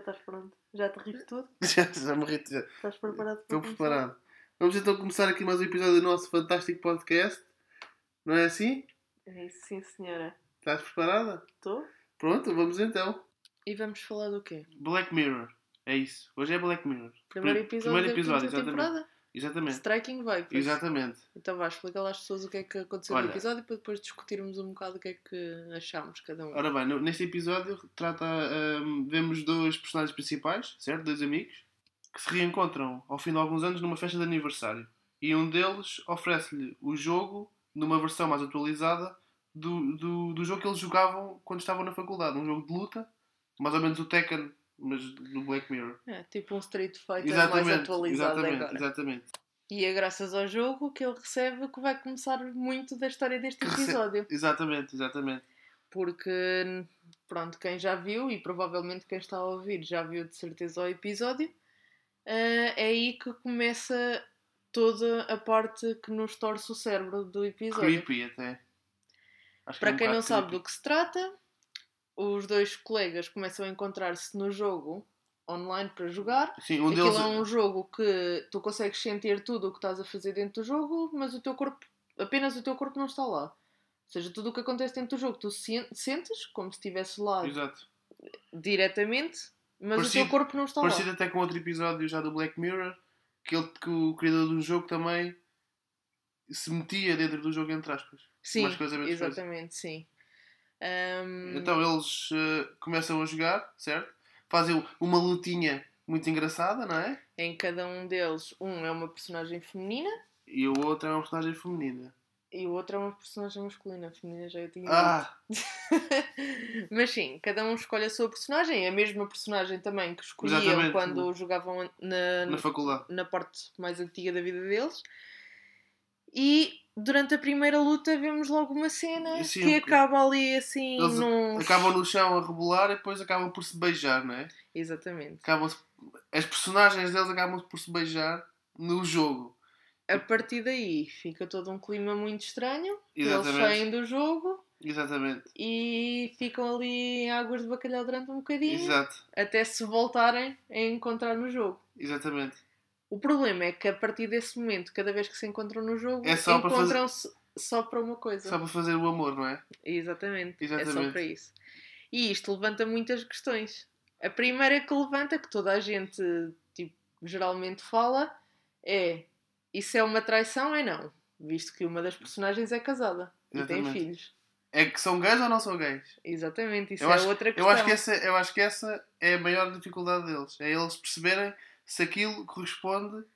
estás pronto? Já te riste tudo? Já, já me ri. já. Estás preparado para Estou preparado. Vamos então começar aqui mais um episódio do nosso fantástico podcast. Não é assim? É isso, sim senhora. Estás preparada? Estou? Pronto, vamos então. E vamos falar do quê? Black Mirror. É isso. Hoje é Black Mirror. Primeiro Pri- episódio Primeiro da episódio, quinta exatamente. temporada? Exatamente. Striking Vipers. Exatamente. Então vá, explica lá às pessoas o que é que aconteceu Olha. no episódio para depois discutirmos um bocado o que é que achámos cada um. Ora bem, no- neste episódio trata, hum, vemos dois personagens principais, certo? Dois amigos, que se reencontram ao fim de alguns anos numa festa de aniversário. E um deles oferece-lhe o jogo numa versão mais atualizada do, do, do jogo que eles jogavam quando estavam na faculdade. Um jogo de luta, mais ou menos o Tekken, mas do Black Mirror. É, tipo um Street Fighter mais atualizado exatamente, agora. exatamente. E é graças ao jogo que ele recebe que vai começar muito da história deste episódio. Exatamente, exatamente. Porque, pronto, quem já viu, e provavelmente quem está a ouvir já viu de certeza o episódio, eh, é aí que começa toda a parte que nos torce o cérebro do episódio. Creepy até. Acho que é Para um quem não bocado sabe creepy. do que se trata, os dois colegas começam a encontrar-se no jogo online para jogar. Sim, um Aquilo deles. é um jogo que tu consegues sentir tudo o que estás a fazer dentro do jogo, mas o teu corpo, apenas o teu corpo não está lá. Ou seja, tudo o que acontece dentro do jogo tu sen- sentes como se estivesse lá Exato. diretamente, mas o Parecido- teu corpo não está Parecido lá. até com outro episódio já do Black Mirror, que, ele, que o criador do jogo também se metia dentro do jogo, entre aspas. Sim, exatamente, sim. Ahm, Então eles eh, começam a jogar, certo? Fazem uma lutinha muito engraçada, não é? Em cada um deles, um é uma personagem feminina E o outro é uma personagem feminina. e o outro é uma personagem masculina. A feminina já eu tinha Ah! Mas sim, cada um escolhe a sua personagem. A mesma personagem também que escolhiam Exatamente. quando jogavam na, Na faculdade. na parte mais antiga da vida deles. E durante a primeira luta vemos logo uma cena Sim, que acaba ali assim Eles num... acabam no chão a rebolar e depois acabam por se beijar, não é? Exatamente. Acabam As personagens deles acabam por se beijar no jogo. A partir daí fica todo um clima muito estranho. Eles Exatamente. saem do jogo Exatamente. e ficam ali em águas de bacalhau durante um bocadinho Exato. até se voltarem a encontrar no jogo. Exatamente. O problema é que a partir desse momento, cada vez que se encontram no jogo, É para fazer- encontram-se só para uma coisa. Só para fazer o amor, não é? Exatamente. É só Exatamente. para isso. E isto levanta muitas questões. A primeira que levanta, que toda a gente tipo, geralmente fala, é isso é uma traição? É não. Visto que uma das personagens é casada e tem Exatamente. filhos. É que são gays ou não são gays? Exatamente, isso Eu é acho- outra Eu questão. acho, que essa, eu acho que essa é a maior dificuldade deles. É eles perceberem se aquilo corresponde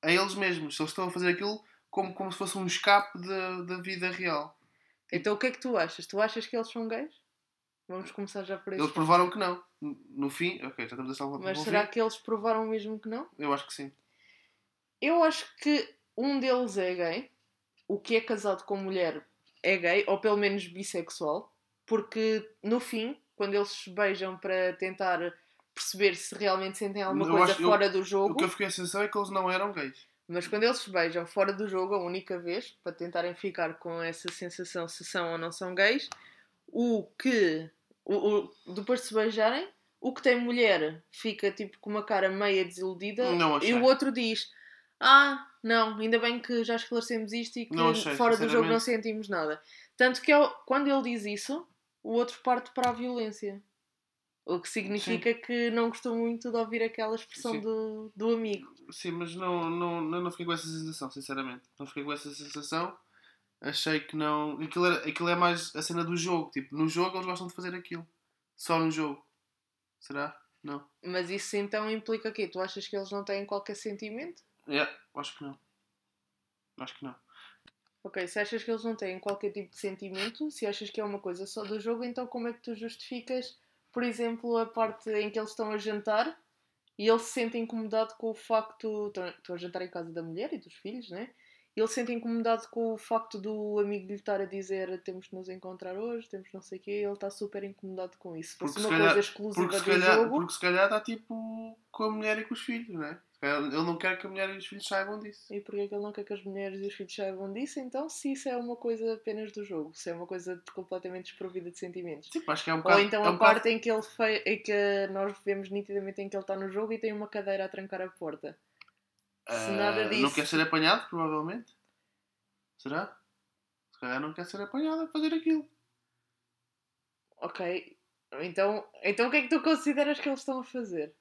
a eles mesmos. Se eles estão a fazer aquilo como, como se fosse um escape da, da vida real. Então o que é que tu achas? Tu achas que eles são gays? Vamos começar já por Eles isso. provaram que não. No fim, ok, já estamos a salvar Mas será fim. que eles provaram mesmo que não? Eu acho que sim. Eu acho que um deles é gay, o que é casado com mulher é gay, ou pelo menos bissexual, porque no fim, quando eles se beijam para tentar perceber se realmente sentem alguma Eu coisa acho- eu- fora do O jogo, que eu fiquei a sensação é que eles não eram gays. mas quando eles se beijam fora do jogo, a única vez, para tentarem ficar com essa sensação se são ou não são gays, o que, o, o- depois de se beijarem, o que tem mulher fica tipo com uma cara meia desiludida Não e o outro diz: Ah, não, ainda bem que já esclarecemos isto e que achei, fora do jogo não sentimos nada. Tanto que ele- quando ele diz isso, o outro parte para a violência. O que significa que não gostou muito de ouvir aquela expressão Sim. do, do amigo. Sim, mas não, não, não, não fiquei com essa sensação, sinceramente. Não fiquei com essa sensação. Achei que não. Aquilo, era, aquilo é mais a cena do jogo. Tipo, no jogo eles gostam de fazer aquilo. Só no jogo. Será? Não. Mas isso então implica quê? Tu achas que eles não têm qualquer sentimento? É, acho que não. Acho que não. Ok, se achas que eles não têm qualquer tipo de sentimento, se achas que é uma coisa só do jogo, então como é que tu justificas, por exemplo, a parte em que eles estão a jantar e ele se sente incomodado com o facto. Estão a jantar em casa da mulher e dos filhos, né? E ele se sente incomodado com o facto do amigo lhe estar a dizer temos de nos encontrar hoje, temos não sei o quê, ele está super incomodado com isso. Porque uma se calhar- coisa exclusiva Porque se, do calhar, jogo. porque se calhar está tipo com a mulher e com os filhos, não é? Se Ele não quer que a mulher e os filhos saibam disso. E porquê que ele não quer que as mulheres e os filhos saibam disso? Então, se isso é uma coisa apenas do jogo, se é uma coisa completamente desprovida de sentimentos. Tipo, acho que é um bocado. Ou então é um a parte em que ele fe... em que nós vemos nitidamente em que ele está no jogo e tem uma cadeira a trancar a porta. bocado, se ah, nada Não disso- quer ser apanhado, provavelmente. Será? Se calhar não quer ser apanhado a fazer aquilo. Ok. Então, então o que é que tu consideras que eles estão a fazer?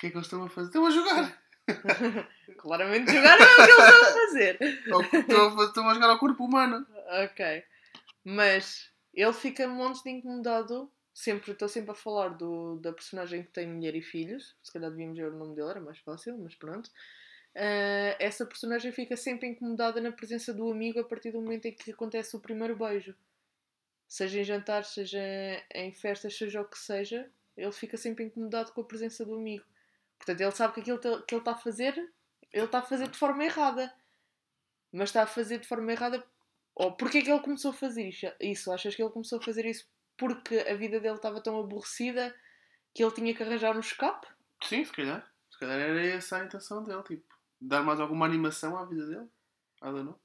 O que é que eles estão a fazer? Estão a jogar! Claramente jogar não é o que eles estão a fazer. Que estão, a, estão a jogar ao corpo humano. Ok. Mas ele fica montes de incomodado. Sempre, estou sempre a falar do, da personagem que tem mulher e filhos. Se calhar devíamos ver o nome dele, era mais fácil, mas pronto. Ah, essa personagem fica sempre incomodada na presença do amigo a partir do momento em que acontece o primeiro beijo. Seja em jantar, seja em festas, seja o que seja, ele fica sempre incomodado com a presença do amigo. Portanto, ele sabe que aquilo que ele está a fazer, ele está a fazer de forma errada. Mas está a fazer de forma errada ou porquê é que ele começou a fazer isso? isso? Achas que ele começou a fazer isso porque a vida dele estava tão aborrecida que ele tinha que arranjar um escape? Sim, se calhar. Se calhar era essa a intenção dele. Tipo, dar mais alguma animação à vida dele. I don't know.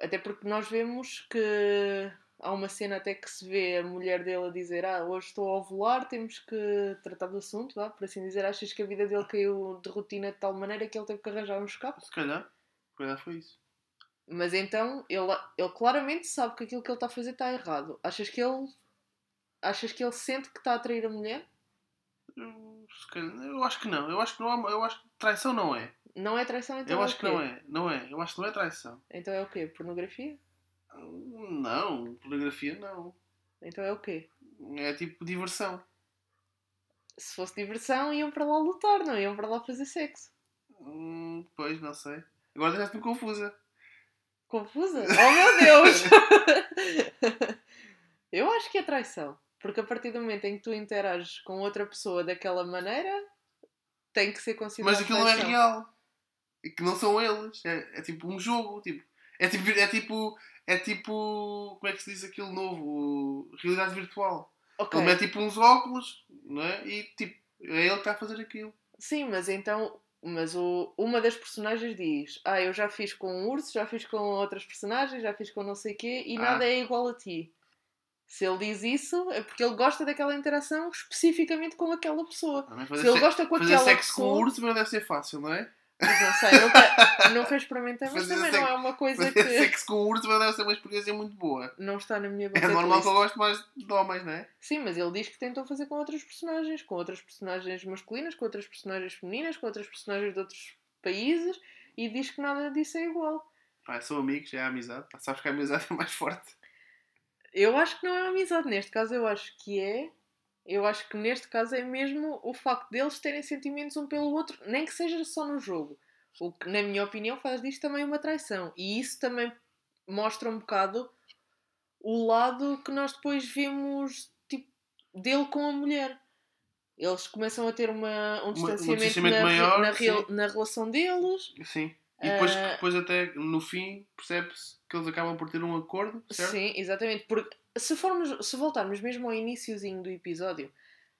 Até porque nós vemos que há uma cena até que se vê a mulher dele a dizer ah, hoje estou a ovular, temos que tratar do assunto, vá, por assim dizer. Achas que a vida dele caiu de rotina de tal maneira que ele teve que arranjar um escape? Se calhar. Se calhar foi isso. Mas então ele, ele claramente sabe que aquilo que ele está a fazer está errado. Achas que ele achas que ele sente que está a atrair a mulher? Eu, calhar- eu acho que não. Eu acho que não há, Eu acho que traição não é. Não é traição, então eu é acho que não é. Não é. Eu acho que não é traição. Então é o quê? Pornografia? Não. Pornografia não. Então é o quê? É tipo diversão. Se fosse diversão, iam para lá lutar, não iam para lá fazer sexo. Hum, pois, não sei. Agora deixaste-me confusa. Confusa? Oh meu Deus! Eu acho que é traição. Porque a partir do momento em que tu interages com outra pessoa daquela maneira, tem que ser considerado Mas aquilo não é real. É que não são eles. É, é tipo um jogo. Tipo, é tipo. É tipo. É tipo. Como é que se diz aquilo novo? Realidade virtual. Ok. Ele mete tipo uns óculos, não é? E tipo, é ele que está a fazer aquilo. Sim, mas então. Mas o, uma das personagens diz: Ah, eu já fiz com um urso, já fiz com outras personagens, já fiz com não sei o quê e Ah. nada é igual a ti. Se ele diz isso, é porque ele gosta daquela interação especificamente com aquela pessoa. Se fazer, ele gosta com fazer aquela sexo com o pessoa. urso não deve ser fácil, não é? Mas não sei, nunca, nunca experimentei, mas Fazer também sexo- não é uma coisa Fazer que sexo com o urso também deve ser uma experiência muito boa. não está na minha É bucket normal list. que eu gosto mais de homens, não é? Sim, mas ele diz que tentou fazer com outras personagens, com outras personagens masculinas, com outras personagens femininas, com outras personagens de outros países e diz que nada disso é igual. Pá, são amigos, é a amizade. Pá, sabes que a amizade é mais forte. Eu acho que não é amizade, neste caso eu acho que é. Eu acho que neste caso é mesmo o facto deles terem sentimentos um pelo outro, nem que seja só no jogo. O que, na minha opinião, faz disto também uma traição. E isso também mostra um bocado o lado que nós depois vemos tipo, dele com a mulher. Eles começam a ter uma, um um distanciamento, distanciamento na, maior, na, real- na relação deles. Sim. E depois, Ah. depois até no fim percebe-se que eles acabam por ter um acordo, certo? Sim, exatamente. Porque se, formos, se voltarmos mesmo ao iníciozinho do episódio,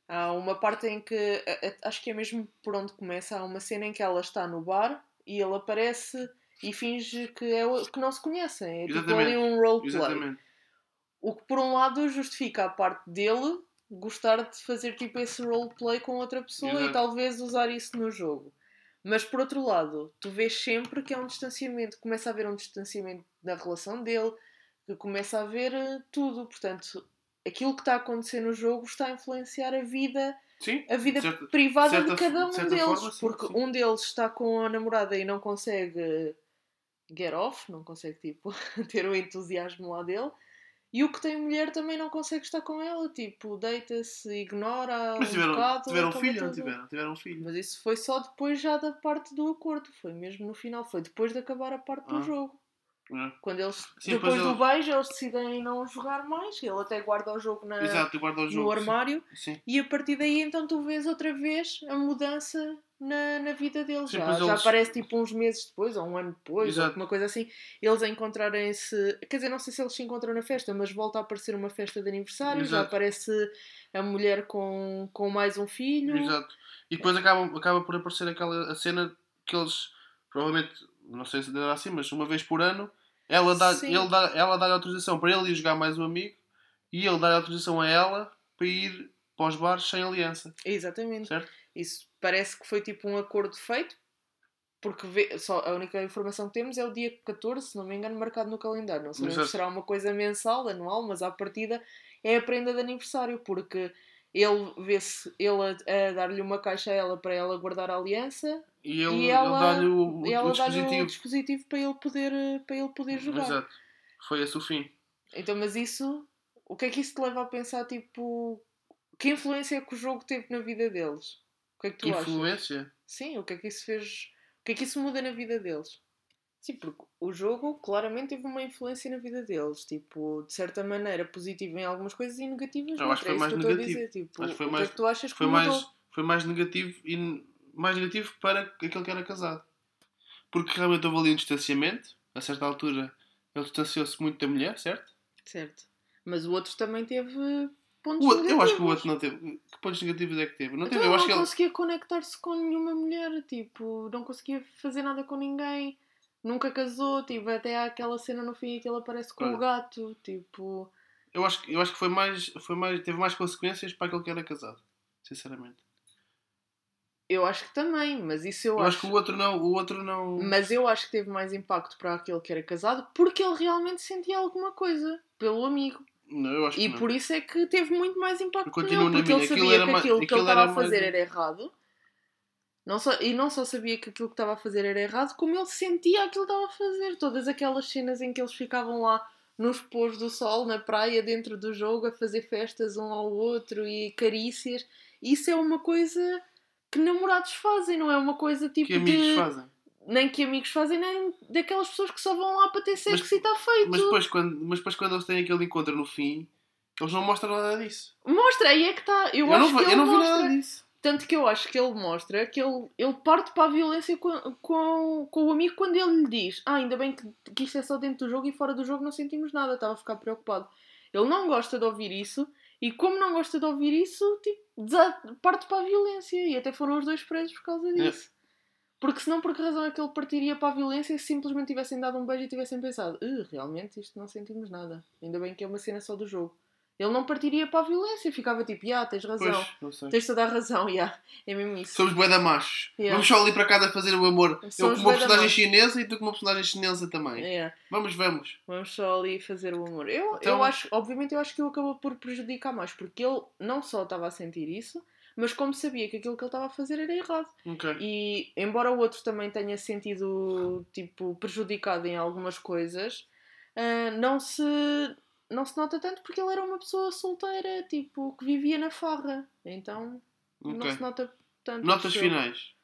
há uma parte em que acho que é mesmo por onde começa, há uma cena em que ela está no bar e ele aparece e finge que, é, que não se conhecem. É tipo Exatamente. ali um roleplay. Exatamente. O que por um lado justifica a parte dele gostar de fazer tipo esse roleplay com outra pessoa e Exato. talvez usar isso no jogo. Mas por outro lado, tu vês sempre que é um distanciamento, começa a haver um distanciamento da relação dele, que começa a haver eh, tudo. Portanto, aquilo que está a acontecer no jogo está a influenciar a vida, Sim. a vida certa- privada certa- de cada um de deles. forma, sim, porque sim. um deles está com a namorada e não consegue get off, não consegue tipo ter o entusiasmo lá dele. E o que tem mulher também não consegue estar com ela, tipo, deita-se, ignora Mas um tiveram, bocado. tiveram filho, não tiveram? Tiveram um filho. Mas isso foi só depois já da parte do acordo, foi mesmo no final, foi depois de acabar a parte do Ah. jogo. É. Quando eles, Sim, depois pois do beijo, eles decidem não jogar mais, ele até guarda o jogo na, Exato, guarda o no jogo. sim. armário, Sim. e a partir daí então tu vês outra vez a mudança na, na vida deles. Sim, já, já eles- aparece tipo uns meses depois, ou um ano depois, ou Exato. uma coisa assim, eles a encontrarem-se. Quer dizer, não sei se eles se encontram na festa, mas volta a aparecer uma festa de aniversário, já Exato. aparece a mulher com, com mais um filho. Exato. E depois acaba, acaba por aparecer aquela a cena que eles, provavelmente, não sei se dará assim, mas uma vez por ano, ela dá, Sim. ele dá, ela dá autorização para ele ir jogar mais um amigo e ele dá autorização a ela para ir para os bares sem aliança. Exatamente. Certo? Isso parece que foi tipo um acordo feito, porque vê- só, a única informação que temos é o dia 14, se não me engano, marcado no calendário. Não sabemos se será uma coisa mensal, anual, mas à partida é a prenda de aniversário, porque ele vê-se ele a, a dar-lhe uma caixa a ela para ela guardar a aliança E ele, E ele ela- dá-lhe o, o, ela dá-lhe dispositivo. o dispositivo para ele poder, para ele poder jogar. Exato. Foi esse o fim. Então, mas isso, o que é que isso te leva a pensar, tipo, que influência é que o jogo teve na vida deles? Que é que tu achas? Influência? Sim, o que é que isso fez? O que é que isso muda na vida deles? Sim, porque o jogo claramente teve uma influência na vida deles, tipo, de certa maneira positiva em algumas coisas e negativas Eu acho que foi é mais negativo. dizer. Tipo, Acho que foi o mais- que é tu achas que Foi mudou? mais, foi mais negativo e mais negativo para aquele que era casado. Porque realmente houve ali um distanciamento. A certa altura ele distanciou-se muito da mulher, certo? Certo. Mas o outro também teve pontos O negativos. eu acho que o outro não teve. Que pontos negativos é que teve? Não Então teve. Eu ele acho não que ele. conseguia conectar-se com nenhuma mulher, tipo, não conseguia fazer nada com ninguém, nunca casou, tipo, até há aquela cena no fim em que ele aparece com Olha. o gato, tipo. Eu acho, que- eu acho que foi mais, foi mais. Teve mais consequências para aquele que era casado. Sinceramente. Eu acho que também, mas isso eu, Eu, acho que o outro não. O outro não. Mas eu acho que teve mais impacto para aquele que era casado porque ele realmente sentia alguma coisa pelo amigo. Não, eu acho E que não. por isso é que teve muito mais impacto Eu continuo nele, porque ele sabia que mais- aquilo que ele estava a fazer mais- era errado. Não só, e não só sabia que aquilo que estava a fazer era errado, como ele sentia aquilo que estava a fazer. Todas aquelas cenas em que eles ficavam lá nos pôs do sol, na praia, dentro do jogo, a fazer festas um ao outro e carícias. Isso é uma coisa que namorados fazem, não é uma coisa tipo que amigos de fazem. Nem que amigos fazem, nem daquelas pessoas que só vão lá para ter sexo Mas- e está feito. Mas depois, quando, mas depois quando eles têm aquele encontro no fim, eles não mostram nada disso. Mostra, aí é que está. Eu, Eu, acho não, que eu não vi mostra. nada disso. Tanto que eu acho que ele mostra que ele, ele parte para a violência com, com, com o amigo quando ele lhe diz: Ah, ainda bem que, que isto é só dentro do jogo e fora do jogo não sentimos nada, estava a ficar preocupado. Ele não gosta de ouvir isso e, como não gosta de ouvir isso, tipo, parte para a violência e até foram os dois presos por causa disso. Porque senão, por que razão é que ele partiria para a violência se simplesmente tivessem dado um beijo e tivessem pensado: "Uh, realmente isto não sentimos nada, ainda bem que é uma cena só do jogo. Ele não partiria para a violência, ficava tipo: Ya, tens razão. Pois. Tens toda a razão, já. É mesmo isso. Somos bué da machos. Yeah. Vamos só ali para casa fazer o amor. Eu Somos com bué uma personagem chinesa e tu com uma personagem chinesa também. É, Vamos, vamos. vamos só ali fazer o amor. Eu, Então- eu acho, obviamente, eu acho que ele acabou por prejudicar mais, porque ele não só estava a sentir isso, mas como sabia que aquilo que ele estava a fazer era errado. Ok. E embora o outro também tenha sentido tipo prejudicado em algumas coisas, ah, não se não se nota tanto porque ele era uma pessoa solteira, tipo, que vivia na farra. Então não ok. se nota tanto. Notas finais.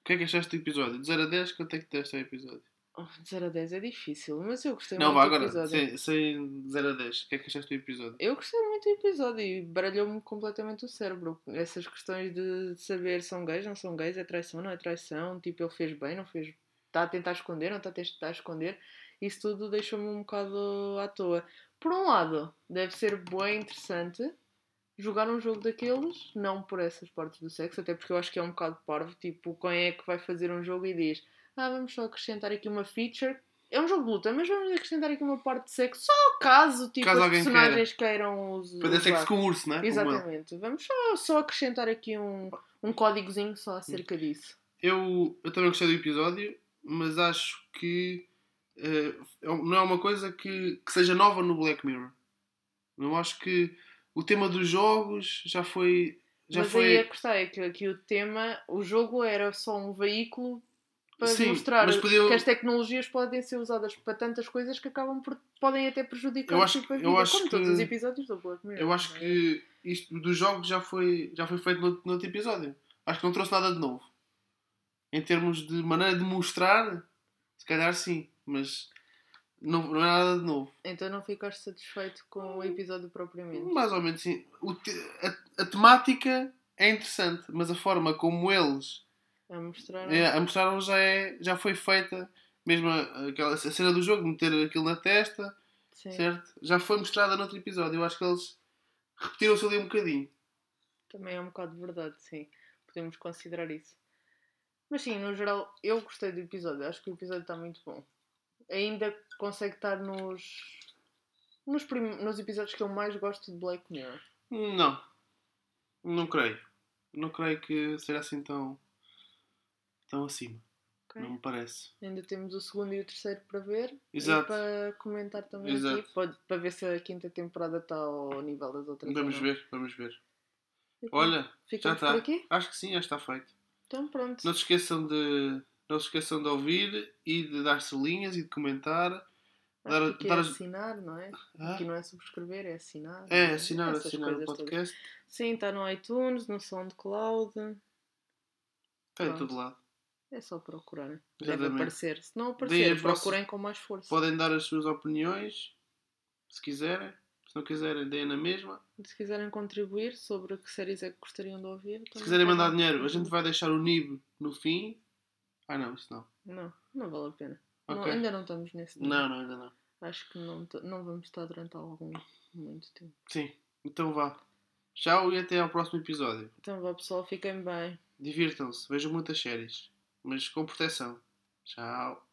O que é que achaste do episódio? De 0 a 10, quanto é que deste ao episódio? Oh, de 0 a 10 é difícil, mas eu gostei não, muito vá do agora. episódio. Sem, sem de 0 a 10. O que é que achaste do episódio? Eu gostei muito do episódio e baralhou-me completamente o cérebro. Essas questões de saber são gays, não são gays, é traição, não é traição, tipo, ele fez bem, não fez. Está a tentar esconder, não está a tentar esconder. Isso tudo deixou-me um bocado à toa. Por um lado, deve ser bem interessante jogar um jogo daqueles, não por essas partes do sexo, até porque eu acho que é um bocado parvo. Tipo, quem é que vai fazer um jogo e diz: Ah, vamos só acrescentar aqui uma feature. É um jogo de luta, mas vamos acrescentar aqui uma parte de sexo só caso, tipo, Caso os personagens queiram os, Fazer usar. sexo com o urso, não é? Como ele. Exatamente. Vamos só, só acrescentar aqui um, um códigozinho só acerca disso. Eu, eu também gostei do episódio, mas acho que é um- não é uma coisa que, que seja nova no Black Mirror. Não acho que o tema dos jogos já foi. Já Mas foi. aí a questão é que aqui o tema, o jogo era só um veículo para Sim, mostrar podia- que as tecnologias podem ser usadas para tantas coisas que acabam por podem até prejudicar Eu acho- tipo, a eu vida, acho como que- todos os episódios do Black Mirror. Eu acho é? que isto dos jogos já foi, já foi feito no, no outro episódio. Acho que não trouxe nada de novo. Em termos de maneira de mostrar, se calhar sim, mas não, não é nada de novo. Então não ficaste satisfeito com o episódio propriamente. Mais ou menos sim. Te- a, a temática é interessante, mas a forma como eles A mostrar. É, a mostrar já, é, já foi feita, mesmo a- aquela a cena do jogo, meter aquilo na testa, Sim. certo? Já foi mostrada noutro episódio. Eu acho que eles repetiram-se ali um bocadinho. Também é um bocado de verdade, sim. Podemos considerar isso. Mas sim, no geral, eu gostei do episódio. Acho que o episódio está muito bom. Ainda consegue estar nos. Nos, prim- nos episódios que eu mais gosto de Black Mirror. Não, não creio. Não creio que seja assim tão, tão acima. ok? Não me parece. Ainda temos o segundo e o terceiro para ver. Exato. E para comentar também Exato. aqui. Pode, para ver se a quinta temporada está ao nível das outras. ou Vamos ver, vamos ver. Fica- Olha, já está. Acho que sim, já está feito. Então pronto. Não se esqueçam de, não se esqueçam de ouvir e de dar estrelinhas e de comentar. Dar- aqui dar é as- assinar, não é? Ah, Aqui não é subscrever, é assinar. é, não assinar, Essas assinar o coisas todas. podcast. Sim, está no iTunes, no SoundCloud. Está em todo lado. É só procurar. Deve Exatamente. aparecer. Se não aparecer, procurem com mais força. Podem dar as suas opiniões, se quiserem. Se não quiserem, deem na mesma. Se quiserem contribuir sobre que séries é que gostariam de ouvir. Se quiserem mandar dinheiro, a gente vai deixar o NIB no fim. Ah não, isso não. Não, não vale a pena. Não, Ok. ainda não estamos nesse nível. Não, não, ainda não. Acho que não, não vamos estar durante algum muito tempo. Sim, então vá. Tchau e até ao próximo episódio. Então vá pessoal, fiquem bem. Divirtam-se, vejam muitas séries, mas com proteção. Tchau.